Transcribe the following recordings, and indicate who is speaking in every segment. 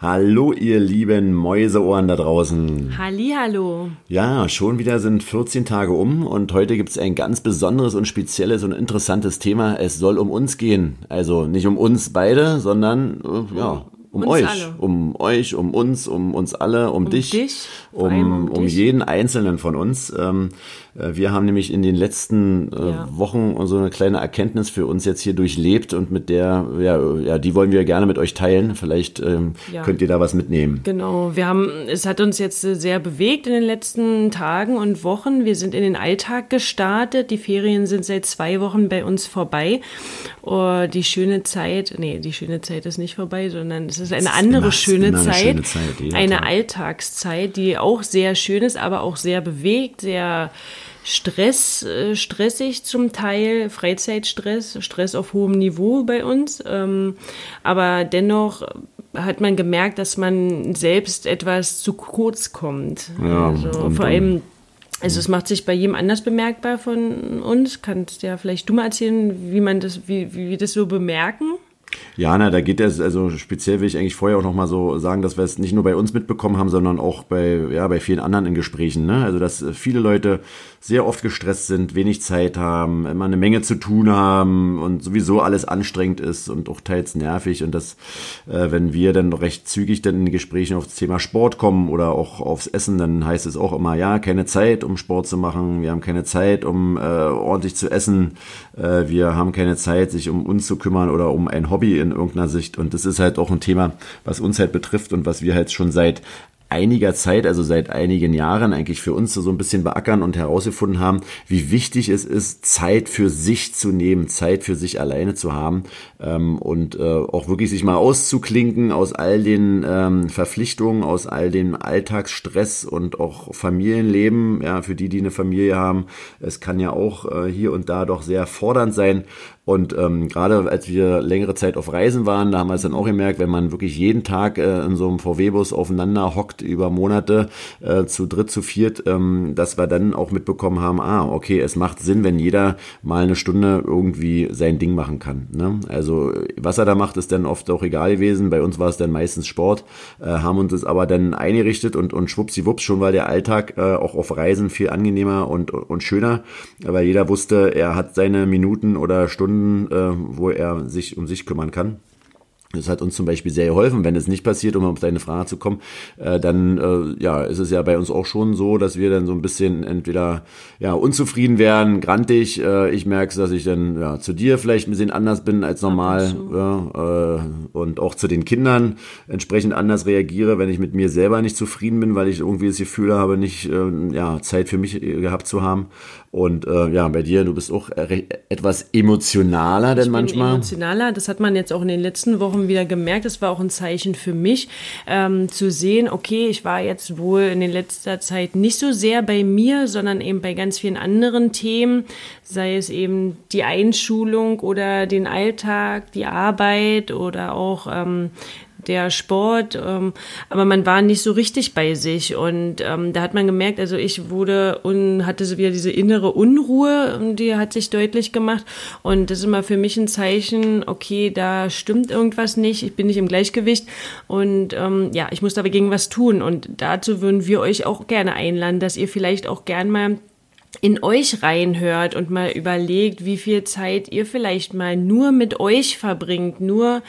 Speaker 1: Hallo, ihr lieben Mäuseohren da draußen.
Speaker 2: Hallihallo.
Speaker 1: Ja, schon wieder sind 14 Tage um und heute gibt es ein ganz besonderes und spezielles und interessantes Thema. Es soll um uns gehen. Also nicht um uns beide, sondern äh, ja, um
Speaker 2: Uns
Speaker 1: euch,
Speaker 2: alle.
Speaker 1: um euch, um uns, um uns alle, um, dich,
Speaker 2: dich,
Speaker 1: um,
Speaker 2: um
Speaker 1: um
Speaker 2: dich.
Speaker 1: jeden einzelnen von uns. Ähm, äh, wir haben nämlich in den letzten äh,
Speaker 2: Ja.
Speaker 1: Wochen so eine kleine Erkenntnis für uns jetzt hier durchlebt und mit der, ja, ja, die wollen wir gerne mit euch teilen. Vielleicht ähm,
Speaker 2: Ja.
Speaker 1: könnt ihr da was mitnehmen.
Speaker 2: Genau, wir haben, es hat uns jetzt äh, sehr bewegt in den letzten Tagen und Wochen. Wir sind in den Alltag gestartet. Die Ferien sind seit zwei Wochen bei uns vorbei. Oh, die schöne Zeit, nee, die schöne Zeit ist nicht vorbei, sondern es ist eine
Speaker 1: ist
Speaker 2: andere schöne, Zeit,
Speaker 1: schöne Zeit,
Speaker 2: eine
Speaker 1: Tag.
Speaker 2: Alltagszeit, die auch sehr schön ist, aber auch sehr bewegt, sehr Stress, äh, stressig zum Teil, Freizeitstress, Stress auf hohem Niveau bei uns. Ähm, aber dennoch hat man gemerkt, dass man selbst etwas zu kurz kommt.
Speaker 1: Ja,
Speaker 2: also vor allem, also es macht sich bei jedem anders bemerkbar von uns. Kannst ja vielleicht du mal erzählen, wie man das, wie, wie wir das so bemerken?
Speaker 1: Ja, na, da geht es, also speziell will ich eigentlich vorher auch nochmal so sagen, dass wir es nicht nur bei uns mitbekommen haben, sondern auch bei, ja, bei vielen anderen in Gesprächen. Ne? Also, dass äh, viele Leute sehr oft gestresst sind, wenig Zeit haben, immer eine Menge zu tun haben und sowieso alles anstrengend ist und auch teils nervig. Und dass, äh, wenn wir dann recht zügig dann in den Gesprächen auf das Thema Sport kommen oder auch aufs Essen, dann heißt es auch immer, ja, keine Zeit, um Sport zu machen, wir haben keine Zeit, um äh, ordentlich zu essen, äh, wir haben keine Zeit, sich um uns zu kümmern oder um ein Hobby in irgendeiner Sicht. Und das ist halt auch ein Thema, was uns halt betrifft und was wir halt schon seit einiger Zeit, also seit einigen Jahren eigentlich für uns so ein bisschen beackern und herausgefunden haben, wie wichtig es ist, Zeit für sich zu nehmen, Zeit für sich alleine zu haben ähm, und äh, auch wirklich sich mal auszuklinken aus all den ähm, Verpflichtungen, aus all dem Alltagsstress und auch Familienleben, ja, für die, die eine Familie haben. Es kann ja auch äh, hier und da doch sehr fordernd sein. Und ähm, gerade als wir längere Zeit auf Reisen waren, da haben wir es dann auch gemerkt, wenn man wirklich jeden Tag äh, in so einem VW-Bus aufeinander hockt über Monate äh, zu dritt, zu viert, ähm, dass wir dann auch mitbekommen haben, ah, okay, es macht Sinn, wenn jeder mal eine Stunde irgendwie sein Ding machen kann. Ne? Also was er da macht, ist dann oft auch egal gewesen. Bei uns war es dann meistens Sport, äh, haben uns das aber dann eingerichtet und, und schwuppsiwupps, schon war der Alltag äh, auch auf Reisen viel angenehmer und, und schöner, weil jeder wusste, er hat seine Minuten oder Stunden, äh, wo er sich um sich kümmern kann. Das hat uns zum Beispiel sehr geholfen. Wenn es nicht passiert, um auf deine Frage zu kommen, äh, dann äh, ja, ist es ja bei uns auch schon so, dass wir dann so ein bisschen entweder ja unzufrieden werden, grantig. Äh, ich merke, dass ich dann ja, zu dir vielleicht ein bisschen anders bin als normal ja, äh, und auch zu den Kindern entsprechend anders reagiere, wenn ich mit mir selber nicht zufrieden bin, weil ich irgendwie das Gefühl habe, nicht äh, ja, Zeit für mich äh, gehabt zu haben. Und äh, ja, bei dir, du bist auch re- etwas emotionaler denn
Speaker 2: Ich
Speaker 1: manchmal.
Speaker 2: emotionaler. Das hat man jetzt auch in den letzten Wochen wieder gemerkt. Das war auch ein Zeichen für mich, ähm, zu sehen, okay, ich war jetzt wohl in der letzter Zeit nicht so sehr bei mir, sondern eben bei ganz vielen anderen Themen, sei es eben die Einschulung oder den Alltag, die Arbeit oder auch ähm, der Sport, ähm, aber man war nicht so richtig bei sich. Und ähm, da hat man gemerkt, also ich wurde und hatte so wieder diese innere Unruhe, ähm, die hat sich deutlich gemacht. Und das ist immer für mich ein Zeichen, okay, da stimmt irgendwas nicht, ich bin nicht im Gleichgewicht. Und ähm, ja, ich muss dagegen was tun. Und dazu würden wir euch auch gerne einladen, dass ihr vielleicht auch gern mal in euch reinhört und mal überlegt, wie viel Zeit ihr vielleicht mal nur mit euch verbringt, nur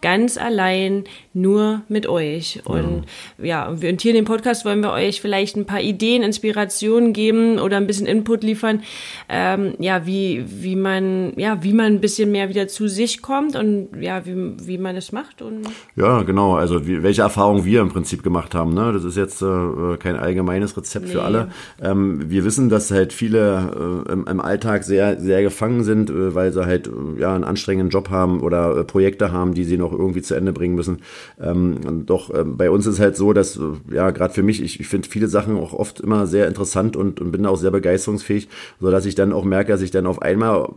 Speaker 2: ganz allein, nur mit euch. Und ja, und hier in dem Podcast wollen wir euch vielleicht ein paar Ideen, Inspirationen geben oder ein bisschen Input liefern, ähm, ja, wie, wie man, ja, wie man ein bisschen mehr wieder zu sich kommt und ja, wie, wie man es macht und
Speaker 1: Ja, genau. Also wie, welche Erfahrungen wir im Prinzip gemacht haben. Ne? Das ist jetzt äh, kein allgemeines Rezept für
Speaker 2: Nee.
Speaker 1: alle. Ähm, wir wissen, dass halt viele äh, im, im Alltag sehr, sehr gefangen sind, äh, weil sie halt äh, ja einen anstrengenden Job haben oder äh, Projekte haben, die sie noch irgendwie zu Ende bringen müssen. Ähm, doch ähm, bei uns ist halt so, dass äh, ja gerade für mich, ich, ich finde viele Sachen auch oft immer sehr interessant und, und bin auch sehr begeisterungsfähig, so dass ich dann auch merke, dass ich dann auf einmal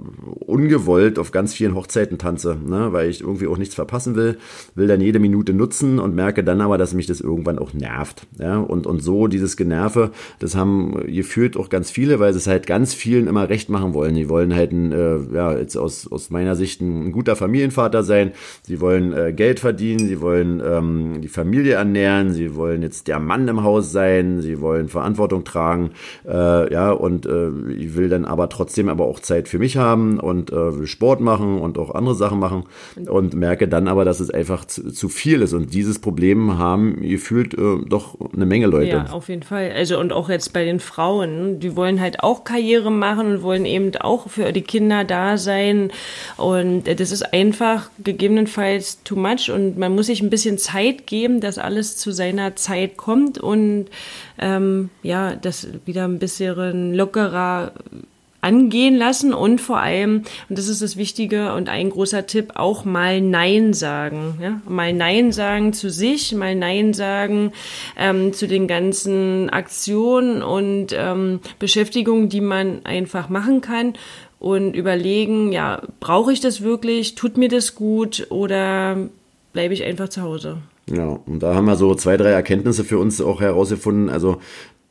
Speaker 1: ungewollt auf ganz vielen Hochzeiten tanze, ne? weil ich irgendwie auch nichts verpassen will, will dann jede Minute nutzen und merke dann aber, dass mich das irgendwann auch nervt. Ja? Und, und so dieses Generve, das haben gefühlt auch ganz viele, weil sie es halt ganz vielen immer recht machen wollen. Die wollen halt ein, äh, ja, jetzt aus, aus meiner Sicht ein, guter Familienvater sein. Sie wollen wollen äh, Geld verdienen, sie wollen ähm, die Familie ernähren, sie wollen jetzt der Mann im Haus sein, sie wollen Verantwortung tragen, äh, ja, und äh, ich will dann aber trotzdem aber auch Zeit für mich haben und äh, will Sport machen und auch andere Sachen machen und merke dann aber, dass es einfach zu, zu viel ist. Und dieses Problem haben gefühlt äh, doch eine Menge Leute.
Speaker 2: Ja, auf jeden Fall. Also und auch jetzt bei den Frauen, die wollen halt auch Karriere machen und wollen eben auch für die Kinder da sein. Und das ist einfach gegebenenfalls too much und man muss sich ein bisschen Zeit geben, dass alles zu seiner Zeit kommt und ähm, ja, das wieder ein bisschen lockerer angehen lassen und vor allem, und das ist das Wichtige und ein großer Tipp, auch mal Nein sagen. Ja? Mal Nein sagen zu sich, mal Nein sagen ähm, zu den ganzen Aktionen und ähm, Beschäftigungen, die man einfach machen kann und überlegen, ja, brauche ich das wirklich? Tut mir das gut oder bleibe ich einfach zu Hause?
Speaker 1: Ja, und da haben wir so zwei, drei Erkenntnisse für uns auch herausgefunden. Also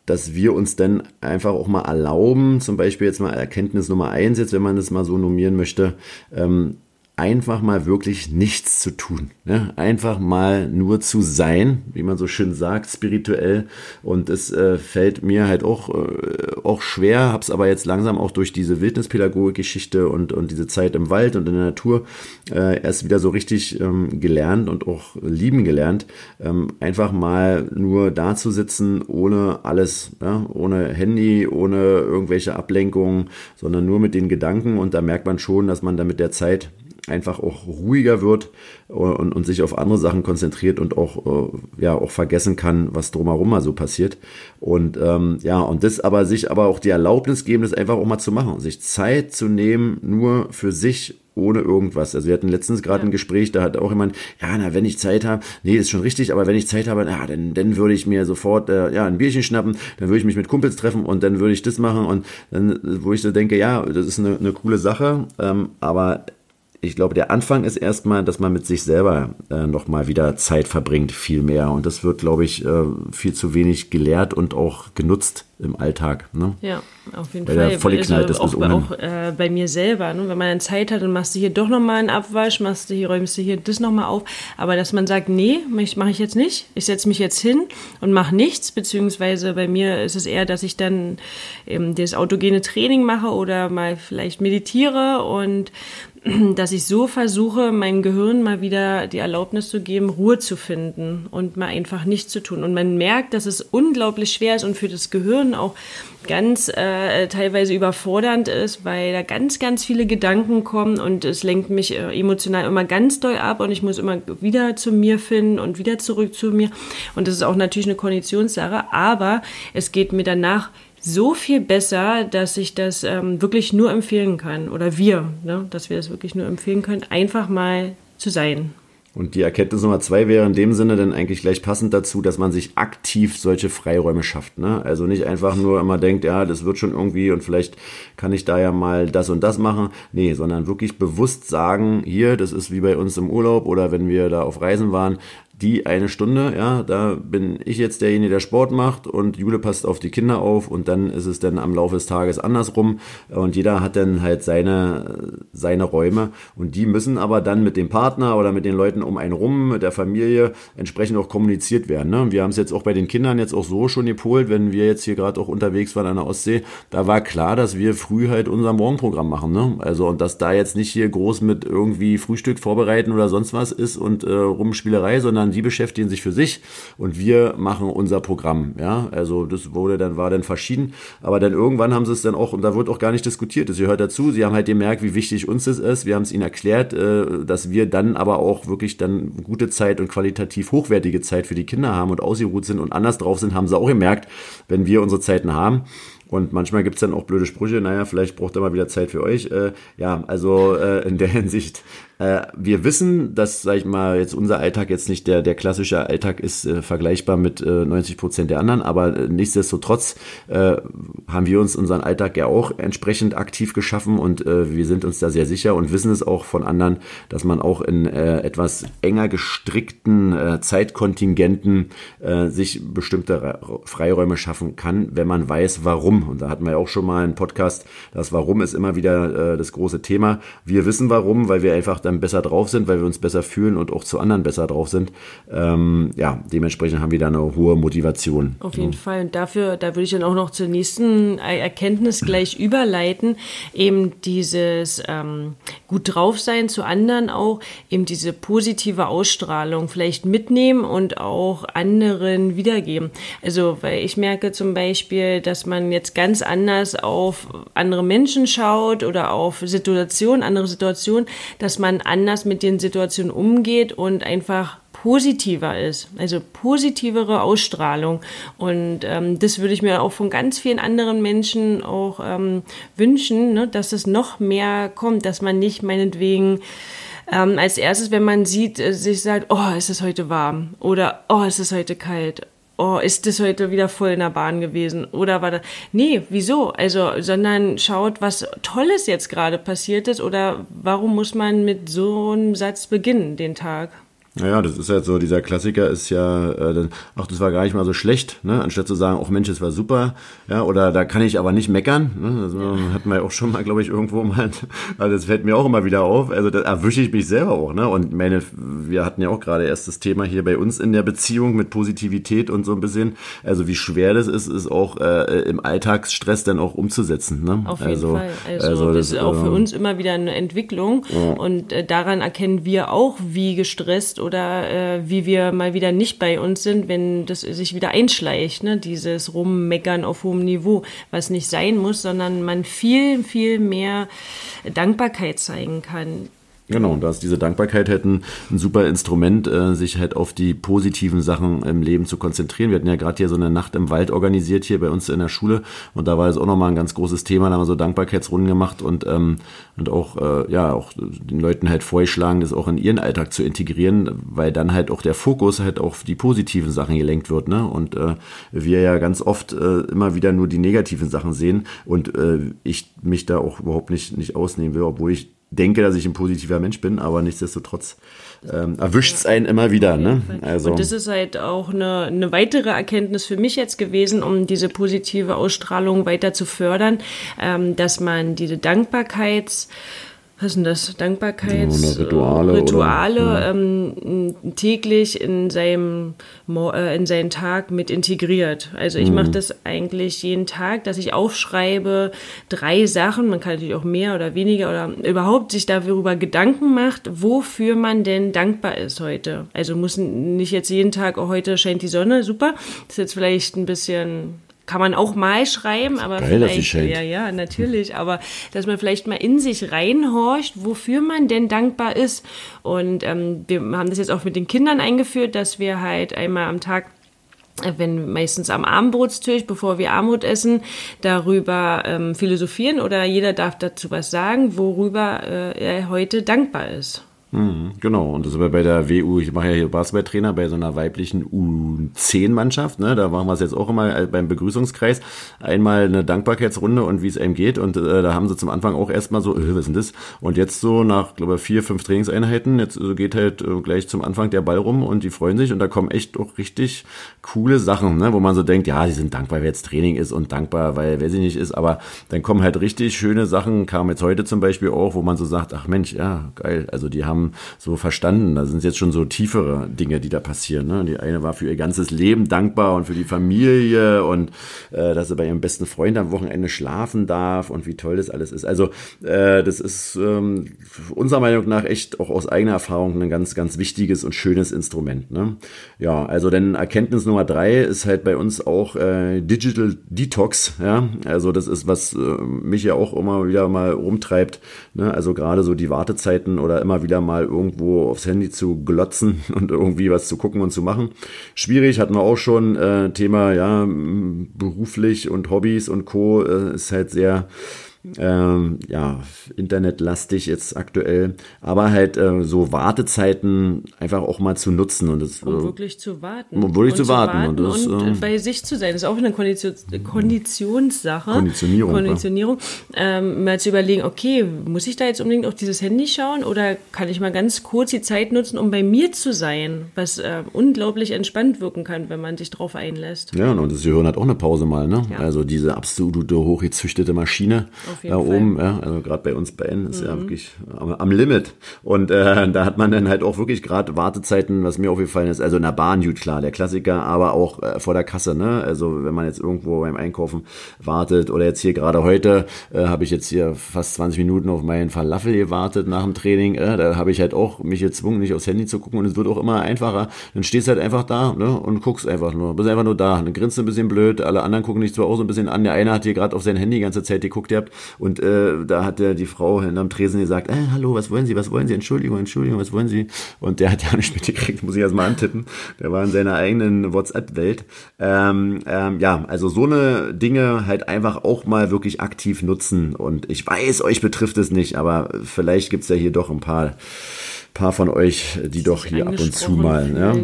Speaker 1: dass wir uns dann einfach auch mal erlauben, zum Beispiel jetzt mal Erkenntnis Nummer eins, jetzt wenn man das mal so normieren möchte, ähm, einfach mal wirklich nichts zu tun. Ne? Einfach mal nur zu sein, wie man so schön sagt, spirituell. Und es äh, fällt mir halt auch, äh, auch schwer, hab's aber jetzt langsam auch durch diese Wildnispädagogik-Geschichte und, und diese Zeit im Wald und in der Natur äh, erst wieder so richtig ähm, gelernt und auch lieben gelernt. Ähm, einfach mal nur da zu sitzen, ohne alles, ja? ohne Handy, ohne irgendwelche Ablenkungen, sondern nur mit den Gedanken. Und da merkt man schon, dass man da mit der Zeit einfach auch ruhiger wird und, und sich auf andere Sachen konzentriert und auch, äh, ja, auch vergessen kann, was drumherum mal so passiert. Und ähm, ja, und das aber sich aber auch die Erlaubnis geben, das einfach auch mal zu machen, sich Zeit zu nehmen, nur für sich ohne irgendwas. Also wir hatten letztens gerade ja. ein Gespräch, da hat auch jemand, ja, na, wenn ich Zeit habe, nee, ist schon richtig, aber wenn ich Zeit habe, na, dann, dann würde ich mir sofort äh, ja, ein Bierchen schnappen, dann würde ich mich mit Kumpels treffen und dann würde ich das machen und dann, wo ich so denke, ja, das ist eine, eine coole Sache, ähm, aber ich glaube, der Anfang ist erstmal, dass man mit sich selber äh, nochmal wieder Zeit verbringt, viel mehr. Und das wird, glaube ich, äh, viel zu wenig gelehrt und auch genutzt im Alltag. Ne?
Speaker 2: Ja, auf jeden
Speaker 1: Weil
Speaker 2: Fall.
Speaker 1: Der volle knallt also
Speaker 2: auch, auch äh, bei mir selber. Ne? Wenn man dann Zeit hat, dann machst du hier doch nochmal einen Abwasch, machst du hier, räumst du hier das nochmal auf. Aber dass man sagt, nee, mache ich jetzt nicht. Ich setze mich jetzt hin und mache nichts. Beziehungsweise bei mir ist es eher, dass ich dann eben das autogene Training mache oder mal vielleicht meditiere und dass ich so versuche, meinem Gehirn mal wieder die Erlaubnis zu geben, Ruhe zu finden und mal einfach nichts zu tun. Und man merkt, dass es unglaublich schwer ist und für das Gehirn auch ganz äh, teilweise überfordernd ist, weil da ganz, ganz viele Gedanken kommen und es lenkt mich äh, emotional immer ganz doll ab und ich muss immer wieder zu mir finden und wieder zurück zu mir. Und das ist auch natürlich eine Konditionssache, aber es geht mir danach so viel besser, dass ich das ähm, wirklich nur empfehlen kann. Oder wir, ne? dass wir das wirklich nur empfehlen können, einfach mal zu sein.
Speaker 1: Und die Erkenntnis Nummer zwei wäre in dem Sinne dann eigentlich gleich passend dazu, dass man sich aktiv solche Freiräume schafft. Ne? Also nicht einfach nur immer denkt, ja, das wird schon irgendwie und vielleicht kann ich da ja mal das und das machen. Nee, sondern wirklich bewusst sagen, hier, das ist wie bei uns im Urlaub oder wenn wir da auf Reisen waren, die eine Stunde, ja, da bin ich jetzt derjenige, der Sport macht und Jule passt auf die Kinder auf und dann ist es dann am Laufe des Tages andersrum und jeder hat dann halt seine, seine Räume und die müssen aber dann mit dem Partner oder mit den Leuten um einen rum, mit der Familie entsprechend auch kommuniziert werden. Ne? Wir haben es jetzt auch bei den Kindern jetzt auch so schon gepolt, wenn wir jetzt hier gerade auch unterwegs waren an der Ostsee, da war klar, dass wir früh halt unser Morgenprogramm machen. Ne? Also und dass da jetzt nicht hier groß mit irgendwie Frühstück vorbereiten oder sonst was ist und äh, Rumspielerei, sondern sondern die beschäftigen sich für sich und wir machen unser Programm. Ja, also das wurde dann, war dann verschieden, aber dann irgendwann haben sie es dann auch, und da wird auch gar nicht diskutiert, das gehört dazu, sie haben halt gemerkt, wie wichtig uns das ist, wir haben es ihnen erklärt, äh, dass wir dann aber auch wirklich dann gute Zeit und qualitativ hochwertige Zeit für die Kinder haben und ausgeruht sind und anders drauf sind, haben sie auch gemerkt, wenn wir unsere Zeiten haben. Und manchmal gibt es dann auch blöde Sprüche, naja, vielleicht braucht er mal wieder Zeit für euch. Äh, ja, also äh, in der Hinsicht äh, wir wissen, dass, sag ich mal, jetzt unser Alltag jetzt nicht der, der klassische Alltag ist, äh, vergleichbar mit äh, 90 Prozent der anderen, aber äh, nichtsdestotrotz äh, haben wir uns unseren Alltag ja auch entsprechend aktiv geschaffen und äh, wir sind uns da sehr sicher und wissen es auch von anderen, dass man auch in etwas enger gestrickten Zeitkontingenten sich bestimmte Freiräume schaffen kann, wenn man weiß, warum. Und da hatten wir ja auch schon mal einen Podcast. Das Warum ist immer wieder das große Thema. Wir wissen warum, weil wir einfach dann besser drauf sind, weil wir uns besser fühlen und auch zu anderen besser drauf sind. Ähm, ja, dementsprechend haben wir da eine hohe Motivation.
Speaker 2: Auf jeden ja. Fall. Und dafür, da würde ich dann auch noch zur nächsten Erkenntnis gleich überleiten. Eben dieses ähm, gut drauf sein zu anderen auch, eben diese positive Ausstrahlung vielleicht mitnehmen und auch anderen wiedergeben. Also, weil ich merke zum Beispiel, dass man jetzt ganz anders auf andere Menschen schaut oder auf Situationen, andere Situationen, dass man anders mit den Situationen umgeht und einfach positiver ist, also positivere Ausstrahlung. Und ähm, das würde ich mir auch von ganz vielen anderen Menschen auch ähm, wünschen, ne, dass es noch mehr kommt, dass man nicht meinetwegen ähm, als erstes, wenn man sieht, äh, sich sagt, oh, ist es heute warm oder oh, ist es heute kalt oh, ist das heute wieder voll in der Bahn gewesen? Oder war das, nee, wieso? Also, sondern schaut, was Tolles jetzt gerade passiert ist oder warum muss man mit so einem Satz beginnen, den Tag?
Speaker 1: Naja, das ist halt so, dieser Klassiker ist ja, äh, ach, das war gar nicht mal so schlecht, ne? Anstatt zu sagen, ach Mensch, es war super, ja, oder da kann ich aber nicht meckern. Ne? Das ja. hatten wir ja auch schon mal, glaube ich, irgendwo mal, also das fällt mir auch immer wieder auf. Also da erwische ich mich selber auch, ne? Und meine, wir hatten ja auch gerade erst das Thema hier bei uns in der Beziehung mit Positivität und so ein bisschen. Also wie schwer das ist, ist auch äh, im Alltagsstress dann auch umzusetzen. Ne?
Speaker 2: Auf jeden also, Fall. Also, also das, das ist auch für ähm, uns immer wieder eine Entwicklung ja. und äh, daran erkennen wir auch, wie gestresst oder äh, wie wir mal wieder nicht bei uns sind, wenn das sich wieder einschleicht, ne? dieses Rummeckern auf hohem Niveau, was nicht sein muss, sondern man viel, viel mehr Dankbarkeit zeigen kann.
Speaker 1: Genau, und da ist diese Dankbarkeit halt ein, ein super Instrument, äh, sich halt auf die positiven Sachen im Leben zu konzentrieren. Wir hatten ja gerade hier so eine Nacht im Wald organisiert hier bei uns in der Schule und da war es auch nochmal ein ganz großes Thema, da haben wir so Dankbarkeitsrunden gemacht und, ähm, und auch, äh, ja, auch den Leuten halt vorgeschlagen, das auch in ihren Alltag zu integrieren, weil dann halt auch der Fokus halt auf die positiven Sachen gelenkt wird, ne? Und äh, wir ja ganz oft äh, immer wieder nur die negativen Sachen sehen und äh, ich mich da auch überhaupt nicht, nicht ausnehmen will, obwohl ich denke, dass ich ein positiver Mensch bin, aber nichtsdestotrotz ähm, erwischt es einen immer wieder. Ne?
Speaker 2: Also. Und das ist halt auch eine, eine weitere Erkenntnis für mich jetzt gewesen, um diese positive Ausstrahlung weiter zu fördern, ähm, dass man diese Dankbarkeits- was sind das? Dankbarkeitsrituale ja, Rituale, ja. ähm, täglich in seinem äh, in seinen Tag mit integriert. Also ich mhm. mache das eigentlich jeden Tag, dass ich aufschreibe drei Sachen, man kann natürlich auch mehr oder weniger oder überhaupt sich darüber Gedanken macht, wofür man denn dankbar ist heute. Also muss nicht jetzt jeden Tag, oh, heute scheint die Sonne, super. Das ist jetzt vielleicht ein bisschen kann man auch mal schreiben, aber Geil, vielleicht, ja, ja, natürlich, aber dass man vielleicht mal in sich reinhorcht, wofür man denn dankbar ist. Und ähm, wir haben das jetzt auch mit den Kindern eingeführt, dass wir halt einmal am Tag äh, wenn meistens am Abendbrotstisch, bevor wir Armut essen, darüber ähm, philosophieren oder jeder darf dazu was sagen, worüber äh, er heute dankbar ist.
Speaker 1: Mhm, genau, und das ist bei der WU, ich mache ja hier Basketballtrainer bei so einer weiblichen U10-Mannschaft, ne? da machen wir es jetzt auch immer äh, beim Begrüßungskreis, einmal eine Dankbarkeitsrunde und wie es einem geht. Und äh, da haben sie zum Anfang auch erstmal so, äh, was ist denn das? Und jetzt so nach, glaube ich, vier, fünf Trainingseinheiten, jetzt äh, geht halt äh, gleich zum Anfang der Ball rum und die freuen sich. Und da kommen echt auch richtig coole Sachen, ne? wo man so denkt, ja, die sind dankbar, weil jetzt Training ist und dankbar, weil wer sie nicht ist, aber dann kommen halt richtig schöne Sachen, kam jetzt heute zum Beispiel auch, wo man so sagt, ach Mensch, ja, geil, also die haben so verstanden. Da sind jetzt schon so tiefere Dinge, die da passieren. Ne? Die eine war für ihr ganzes Leben dankbar und für die Familie und äh, dass sie bei ihrem besten Freund am Wochenende schlafen darf und wie toll das alles ist. Also äh, das ist ähm, unserer Meinung nach echt auch aus eigener Erfahrung ein ganz, ganz wichtiges und schönes Instrument. Ne? Ja, also denn Erkenntnis Nummer drei ist halt bei uns auch äh, Digital Detox. Ja, also das ist was äh, mich ja auch immer wieder mal rumtreibt. Ne? Also gerade so die Wartezeiten oder immer wieder mal irgendwo aufs Handy zu glotzen und irgendwie was zu gucken und zu machen. Schwierig, hatten wir auch schon. Äh, Thema, ja, beruflich und Hobbys und Co. Äh, ist halt sehr ähm, ja, internetlastig jetzt aktuell, aber halt äh, so Wartezeiten einfach auch mal zu nutzen und das,
Speaker 2: um
Speaker 1: äh,
Speaker 2: wirklich zu warten.
Speaker 1: Um wirklich
Speaker 2: und
Speaker 1: zu warten. Und, das,
Speaker 2: und
Speaker 1: äh,
Speaker 2: bei sich zu sein. Das ist auch eine Kondition, Konditionssache.
Speaker 1: Konditionierung,
Speaker 2: Konditionierung. Ähm, mal zu überlegen, okay, muss ich da jetzt unbedingt auf dieses Handy schauen oder kann ich mal ganz kurz die Zeit nutzen, um bei mir zu sein, was äh, unglaublich entspannt wirken kann, wenn man sich drauf einlässt.
Speaker 1: Ja, und das Gehirn hat auch eine Pause mal, ne?
Speaker 2: Ja.
Speaker 1: Also diese absolute hochgezüchtete Maschine
Speaker 2: Auf
Speaker 1: da
Speaker 2: Fall.
Speaker 1: oben, ja, also gerade bei uns beiden ist ja wirklich am, am Limit. Und äh, da hat man dann halt auch wirklich gerade Wartezeiten, was mir aufgefallen ist, also in der Bahn, gut klar, der Klassiker, aber auch äh, vor der Kasse, ne? Also wenn man jetzt irgendwo beim Einkaufen wartet oder jetzt hier gerade heute äh, habe ich jetzt hier fast 20 Minuten auf meinen Falafel gewartet nach dem Training, äh, da habe ich halt auch mich gezwungen, nicht aufs Handy zu gucken und es wird auch immer einfacher. Dann stehst du halt einfach da ne, und guckst einfach nur, bist einfach nur da, dann grinst du ein bisschen blöd, alle anderen gucken dich zwar auch so ein bisschen an, der eine hat hier gerade auf sein Handy die ganze Zeit geguckt gehabt und äh, da hat der, die Frau hinterm Tresen gesagt, äh, hallo, was wollen Sie, was wollen Sie, Entschuldigung, Entschuldigung, was wollen Sie? Und der hat ja nicht mitgekriegt, muss ich erst mal antippen, der war in seiner eigenen WhatsApp-Welt. Ähm, ähm, ja, also so eine Dinge halt einfach auch mal wirklich aktiv nutzen und ich weiß, euch betrifft es nicht, aber vielleicht gibt's ja hier doch ein paar, paar von euch, die doch hier ab und zu mal, ja.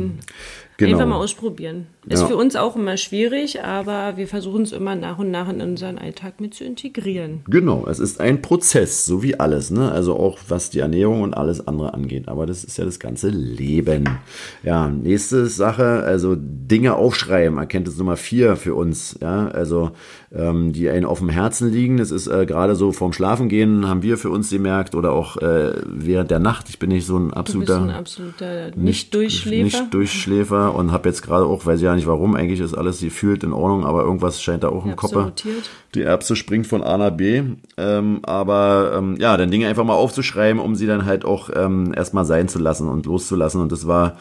Speaker 1: Genau.
Speaker 2: Einfach mal ausprobieren. Ist
Speaker 1: Ja.
Speaker 2: für uns auch immer schwierig, aber wir versuchen es immer nach und nach in unseren Alltag mit zu integrieren.
Speaker 1: Genau, es ist ein Prozess, so wie alles, ne? Also auch was die Ernährung und alles andere angeht. Aber das ist ja das ganze Leben. Ja, nächste Sache, also Dinge aufschreiben, Erkenntnis Nummer vier für uns, ja, also ähm, die einen auf dem Herzen liegen. Das ist äh, gerade so vorm Schlafengehen, haben wir für uns gemerkt, oder auch äh, während der Nacht. Ich bin nicht so ein absoluter
Speaker 2: ein absoluter Nicht-Durchschläfer.
Speaker 1: nicht Durchschläfer und habe jetzt gerade auch, weiß ich ja nicht warum, eigentlich ist alles gefühlt in Ordnung, aber irgendwas scheint da auch im Kopf.
Speaker 2: rotiert.
Speaker 1: Die Erbse springt von A nach B. Ähm, aber ähm, ja, dann Dinge einfach mal aufzuschreiben, um sie dann halt auch ähm, erstmal sein zu lassen und loszulassen. Und das war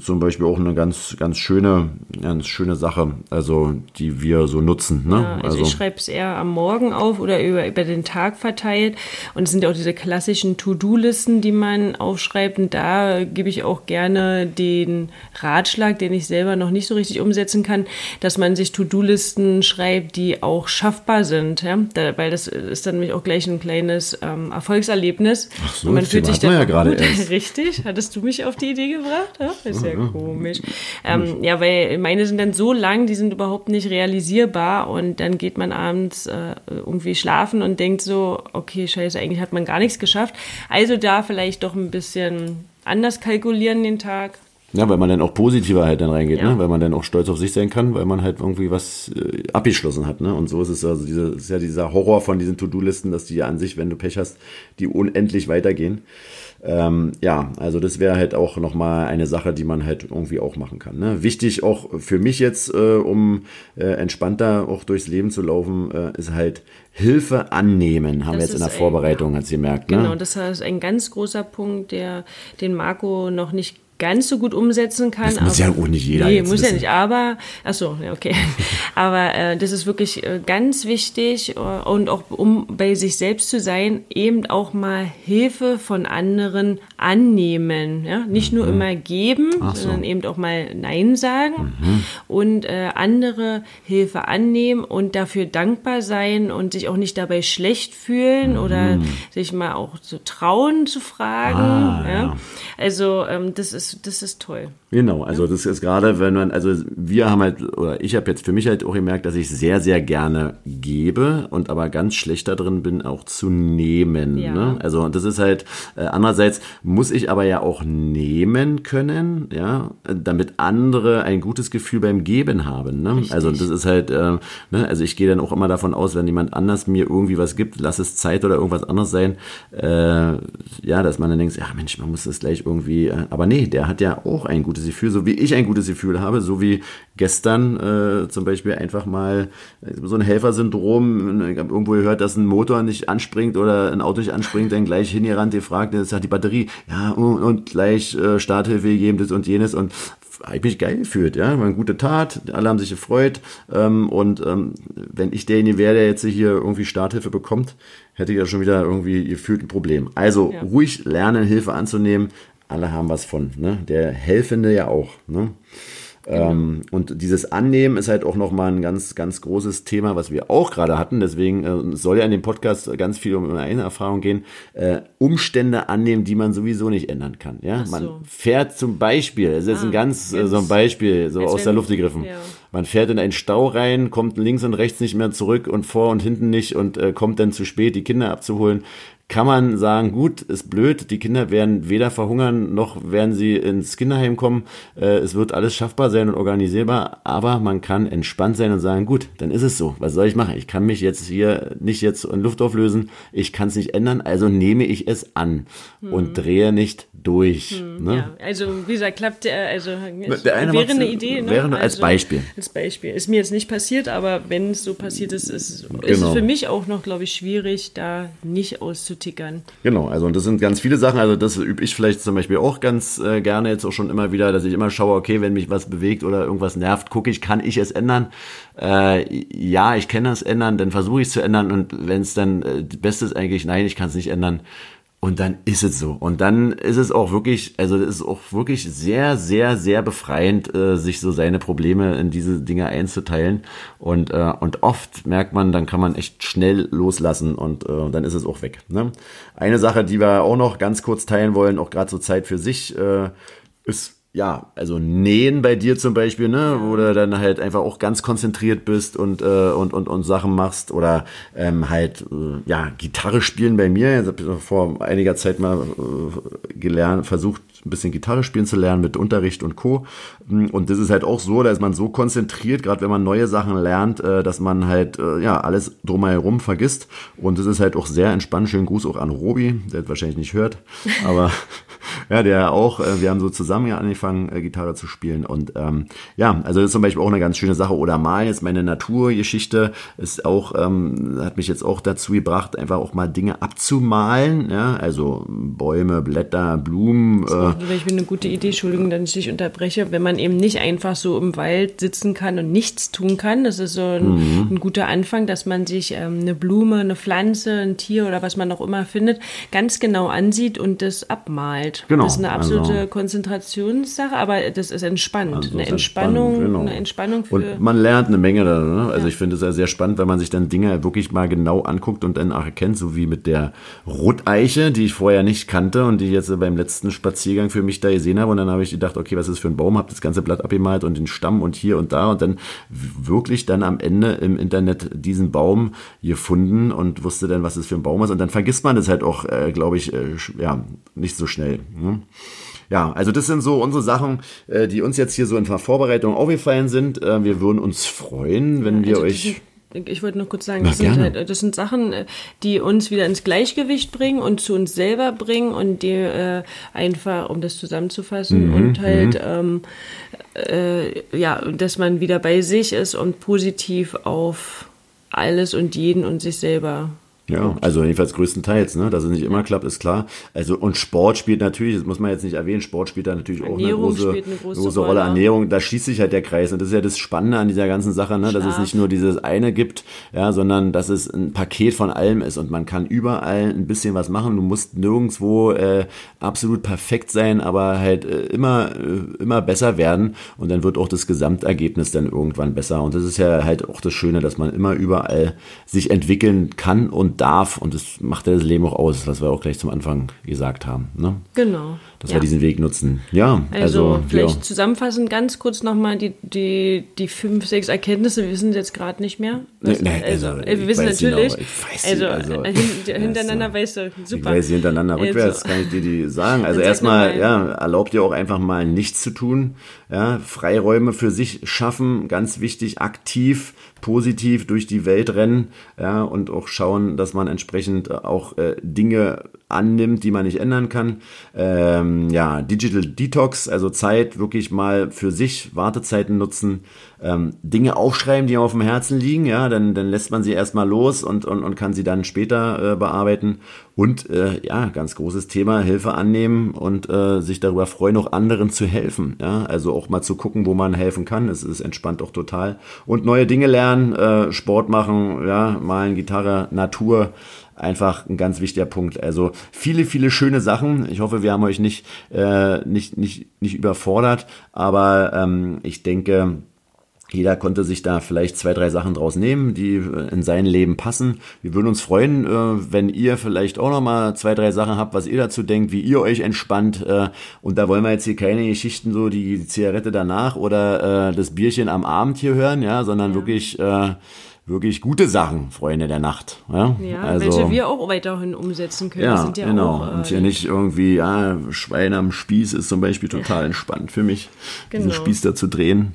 Speaker 1: zum Beispiel auch eine ganz, ganz schöne, ganz schöne Sache, also die wir so nutzen. Ne?
Speaker 2: Ja, also, ich schreibe es eher am Morgen auf oder über, über den Tag verteilt. Und es sind ja auch diese klassischen To-Do-Listen, die man aufschreibt. Und da gebe ich auch gerne den Ratschlag, den ich selber noch nicht so richtig umsetzen kann, dass man sich To-Do-Listen schreibt, die auch schaffbar sind. Ja? Da, weil das ist dann nämlich auch gleich ein kleines ähm, Erfolgserlebnis.
Speaker 1: Ach so,
Speaker 2: Und man
Speaker 1: das
Speaker 2: fühlt sich dann
Speaker 1: ja gerade erst.
Speaker 2: Richtig? Hattest du mich auf die Idee gebracht? Ja, ist ja komisch. Ähm, ja, weil meine sind dann so lang, die sind überhaupt nicht realisierbar und dann geht man abends äh, irgendwie schlafen und denkt so, okay, scheiße, eigentlich hat man gar nichts geschafft. Also da vielleicht doch ein bisschen anders kalkulieren den Tag.
Speaker 1: Ja, weil man dann auch positiver halt dann reingeht,
Speaker 2: Ja.
Speaker 1: ne? weil man dann auch stolz auf sich sein kann, weil man halt irgendwie was äh, abgeschlossen hat. Ne? Und so ist es also diese, ist ja dieser Horror von diesen To-Do-Listen, dass die ja an sich, wenn du Pech hast, die unendlich weitergehen. Ähm, ja, also das wäre halt auch nochmal eine Sache, die man halt irgendwie auch machen kann. Ne? Wichtig auch für mich jetzt, äh, um äh, entspannter auch durchs Leben zu laufen, äh, ist halt Hilfe annehmen, haben wir
Speaker 2: Das
Speaker 1: jetzt in der
Speaker 2: ist ein-
Speaker 1: Vorbereitung, hat sie gemerkt. Ne?
Speaker 2: Genau, das ist ein ganz großer Punkt, der den Marco noch nicht ganz so gut umsetzen kann.
Speaker 1: Das muss ja auch nicht jeder
Speaker 2: Nee, muss ja
Speaker 1: wissen.
Speaker 2: nicht, aber, ach so, ja, okay. aber äh, das ist wirklich äh, ganz wichtig äh, und auch um bei sich selbst zu sein, eben auch mal Hilfe von anderen annehmen. Ja? Nicht nur immer geben,
Speaker 1: Mhm. So. Mhm.
Speaker 2: sondern eben auch mal Nein sagen und äh, andere Hilfe annehmen und dafür dankbar sein und sich auch nicht dabei schlecht fühlen oder sich mal auch so trauen zu fragen.
Speaker 1: Mhm. Ah,
Speaker 2: ja?
Speaker 1: ja.
Speaker 2: Also ähm, das ist das ist toll.
Speaker 1: Genau, also das ist gerade, wenn man, also wir haben halt, oder ich habe jetzt für mich halt auch gemerkt, dass ich sehr, sehr gerne gebe und aber ganz schlecht da drin bin, auch zu nehmen. Ne? Also und das ist halt, äh, andererseits muss ich aber ja auch nehmen können, ja, damit andere ein gutes Gefühl beim Geben haben. Ne?
Speaker 2: Richtig.
Speaker 1: Also das ist halt, äh, ne? also ich gehe dann auch immer davon aus, wenn jemand anders mir irgendwie was gibt, lass es Zeit oder irgendwas anderes sein, äh, ja, dass man dann denkt, ja Mensch, man muss das gleich irgendwie, äh, aber nee, der hat ja auch ein gutes Gefühl, so wie ich ein gutes Gefühl habe, so wie gestern äh, zum Beispiel einfach mal äh, so ein Helfersyndrom, ich habe irgendwo gehört, dass ein Motor nicht anspringt oder ein Auto nicht anspringt, dann gleich hingerannt, gefragt, das hat die Batterie, ja, und, und gleich äh, Starthilfe gegeben, das und jenes und ich mich geil gefühlt, ja, war eine gute Tat, alle haben sich gefreut ähm, und ähm, wenn ich derjenige wäre, der jetzt hier irgendwie Starthilfe bekommt, hätte ich ja schon wieder irgendwie gefühlt ein Problem. Also
Speaker 2: Ja.
Speaker 1: ruhig lernen, Hilfe anzunehmen, alle haben was von, ne? der Helfende ja auch, ne? Genau. Ähm, und dieses Annehmen ist halt auch nochmal ein ganz, ganz großes Thema, was wir auch gerade hatten. Deswegen äh, soll ja in dem Podcast ganz viel um eine Erfahrung gehen. Äh, Umstände annehmen, die man sowieso nicht ändern kann. Ja, so. man fährt zum Beispiel, das ist ah, ein ganz, äh, so ein Beispiel, so aus der Luft gegriffen. Ja. Man fährt in einen Stau rein, kommt links und rechts nicht mehr zurück und vor und hinten nicht und äh, kommt dann zu spät, die Kinder abzuholen kann man sagen, gut, ist blöd, die Kinder werden weder verhungern, noch werden sie ins Kinderheim kommen. Äh, es wird alles schaffbar sein und organisierbar, aber man kann entspannt sein und sagen, gut, dann ist es so. Was soll ich machen? Ich kann mich jetzt hier nicht jetzt in Luft auflösen, ich kann es nicht ändern, also nehme ich es an hm. und drehe nicht durch. Hm, ne?
Speaker 2: Ja, also wie gesagt, klappt der, also wäre eine Idee.
Speaker 1: Ne? Wäre
Speaker 2: also,
Speaker 1: als Beispiel.
Speaker 2: Als Beispiel. Ist mir jetzt nicht passiert, aber wenn es so passiert ist, ist, genau. ist es für mich auch noch, glaube ich, schwierig, da nicht auszutickern.
Speaker 1: Genau, also und das sind ganz viele Sachen. Also das übe ich vielleicht zum Beispiel auch ganz äh, gerne jetzt auch schon immer wieder, dass ich immer schaue, okay, wenn mich was bewegt oder irgendwas nervt, gucke ich, kann ich es ändern? Äh, ja, ich kann das ändern, dann versuche ich es zu ändern und wenn es dann äh, das Beste ist eigentlich, nein, ich kann es nicht ändern und dann ist es so. Und dann ist es auch wirklich, also es ist auch wirklich sehr, sehr, sehr befreiend, äh, sich so seine Probleme in diese Dinge einzuteilen. Und, äh, und oft merkt man, dann kann man echt schnell loslassen und äh, dann ist es auch weg. Ne? Eine Sache, die wir auch noch ganz kurz teilen wollen, auch gerade so Zeit für sich, äh, ist ja, also nähen bei dir zum Beispiel, ne, wo du dann halt einfach auch ganz konzentriert bist und äh, und und und Sachen machst oder ähm, halt äh, ja Gitarre spielen bei mir. Jetzt habe ich vor einiger Zeit mal äh, gelernt, versucht ein bisschen Gitarre spielen zu lernen mit Unterricht und Co. Und das ist halt auch so, da ist man so konzentriert, gerade wenn man neue Sachen lernt, äh, dass man halt äh, ja alles drumherum vergisst. Und das ist halt auch sehr entspannt. Schönen Gruß auch an Robi, der wahrscheinlich nicht hört, aber ja, der auch, äh, wir haben so zusammen ja angefangen, Gitarre zu spielen. Und ähm, ja, also das ist zum Beispiel auch eine ganz schöne Sache. Oder malen, jetzt meine Naturgeschichte ist auch, ähm, hat mich jetzt auch dazu gebracht, einfach auch mal Dinge abzumalen. Ja, also Bäume, Blätter, Blumen.
Speaker 2: Äh, ich finde eine gute Idee, Entschuldigung, dass ich dich unterbreche, wenn man eben nicht einfach so im Wald sitzen kann und nichts tun kann. Das ist so ein, mhm. ein guter Anfang, dass man sich ähm, eine Blume, eine Pflanze, ein Tier oder was man auch immer findet, ganz genau ansieht und das abmalt. Genau. Das ist eine absolute also, Konzentrationssache, aber das ist entspannt. Also eine Entspannung, genau. eine Entspannung
Speaker 1: für. Und man lernt eine Menge da. Ne? Also ja. ich finde es ja sehr spannend, weil man sich dann Dinge wirklich mal genau anguckt und dann auch erkennt, so wie mit der Roteiche, die ich vorher nicht kannte und die jetzt beim letzten Spaziergang Spaziergang für mich da gesehen habe. Und dann habe ich gedacht, okay, was ist das für ein Baum? Habe das ganze Blatt abgemalt und den Stamm und hier und da. Und dann wirklich dann am Ende im Internet diesen Baum gefunden und wusste dann, was es für ein Baum ist. Und dann vergisst man das halt auch, äh, glaube ich, äh, ja, nicht so schnell. Ne? Ja, also das sind so unsere Sachen, äh, die uns jetzt hier so in der Vorbereitung aufgefallen sind. Äh, wir würden uns freuen, wenn ja, also wir euch
Speaker 2: ich wollte nur kurz sagen, das sind, halt, das sind, Sachen, äh, die uns wieder ins Gleichgewicht bringen und zu uns selber bringen und die äh, einfach, um das zusammenzufassen, mhm, und halt, mhm. ähm, äh, ja, dass man wieder bei sich ist und positiv auf alles und jeden und sich selber
Speaker 1: ja, also jedenfalls größtenteils, ne? Dass es nicht immer klappt, ist klar. Also und Sport spielt natürlich, das muss man jetzt nicht erwähnen, Sport spielt da natürlich Ernährung auch eine große, eine große, große Rolle. Rolle. Ernährung, da schließt sich halt der Kreis. Und das ist ja das Spannende an dieser ganzen Sache, ne? Dass es nicht nur dieses eine gibt, ja, sondern dass es ein Paket von allem ist und man kann überall ein bisschen was machen. Du musst nirgendwo äh, absolut perfekt sein, aber halt äh, immer, äh, immer besser werden. Und dann wird auch das Gesamtergebnis dann irgendwann besser. Und das ist ja halt auch das Schöne, dass man immer überall sich entwickeln kann und darf und das macht ja das Leben auch aus, was wir auch gleich zum Anfang gesagt haben. Ne?
Speaker 2: Genau.
Speaker 1: Dass ja. wir diesen Weg nutzen. Ja,
Speaker 2: also, also vielleicht ja. zusammenfassend ganz kurz nochmal die, die, die fünf, sechs Erkenntnisse. Wir wissen jetzt gerade nicht mehr.
Speaker 1: Nee, nee, also,
Speaker 2: also wir wissen natürlich.
Speaker 1: Genau, ich weiß also,
Speaker 2: also hin, hintereinander so. weißt du, super.
Speaker 1: Ich weiß hintereinander rückwärts, also. kann ich dir die sagen. Also erstmal, ja, erlaubt ihr auch einfach mal nichts zu tun. Ja, Freiräume für sich schaffen, ganz wichtig, aktiv positiv durch die Welt rennen ja, und auch schauen, dass man entsprechend auch äh, Dinge annimmt, die man nicht ändern kann. Ähm, ja, Digital Detox, also Zeit wirklich mal für sich, Wartezeiten nutzen, ähm, Dinge aufschreiben, die auf dem Herzen liegen, ja, dann, dann lässt man sie erstmal los und, und, und kann sie dann später äh, bearbeiten. Und äh, ja, ganz großes Thema, Hilfe annehmen und äh, sich darüber freuen, auch anderen zu helfen. Ja, also auch mal zu gucken, wo man helfen kann. Es ist entspannt auch total. Und neue Dinge lernen, äh, Sport machen, ja, malen, Gitarre, Natur einfach ein ganz wichtiger Punkt. Also viele, viele schöne Sachen. Ich hoffe, wir haben euch nicht, äh, nicht, nicht, nicht überfordert, aber ähm, ich denke, jeder konnte sich da vielleicht zwei, drei Sachen draus nehmen, die äh, in sein Leben passen. Wir würden uns freuen, äh, wenn ihr vielleicht auch nochmal zwei, drei Sachen habt, was ihr dazu denkt, wie ihr euch entspannt. Äh, und da wollen wir jetzt hier keine Geschichten so, die Zigarette danach oder das Bierchen am Abend hier hören, ja, sondern ja. wirklich wirklich gute Sachen, Freunde der Nacht. Ja,
Speaker 2: ja also, welche wir auch weiterhin umsetzen können.
Speaker 1: Ja, ja genau. Auch, äh, und hier nicht irgendwie, ja, Schwein am Spieß ist zum Beispiel total entspannt für mich, genau. diesen Spieß da zu drehen.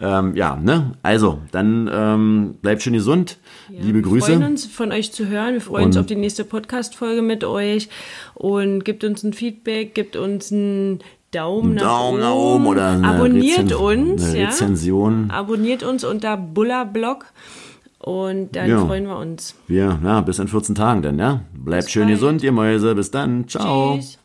Speaker 1: Ähm, ja, ne? Also, dann ähm, bleibt schön gesund. Ja, Liebe Grüße.
Speaker 2: Wir freuen uns, von euch zu hören. Wir freuen und uns auf die nächste Podcast-Folge mit euch. Und gibt uns ein Feedback, gibt uns ein Daumen,
Speaker 1: Daumen nach oben, oder eine
Speaker 2: abonniert Rezen uns,
Speaker 1: Rezension.
Speaker 2: Ja? Abonniert uns unter Bullerblog und dann ja. freuen wir uns.
Speaker 1: Wir, ja, bis in 14 Tagen dann, ja. Bleibt bis schön bald. gesund, ihr Mäuse. Bis dann. Ciao. Tschüss.